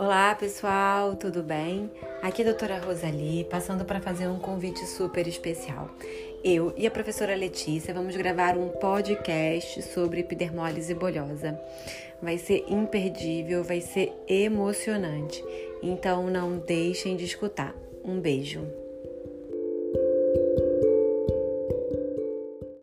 Olá pessoal, tudo bem? Aqui é a doutora Rosali, passando para fazer um convite super especial. Eu e a professora Letícia vamos gravar um podcast sobre epidermólise bolhosa. Vai ser imperdível, vai ser emocionante, então não deixem de escutar. Um beijo.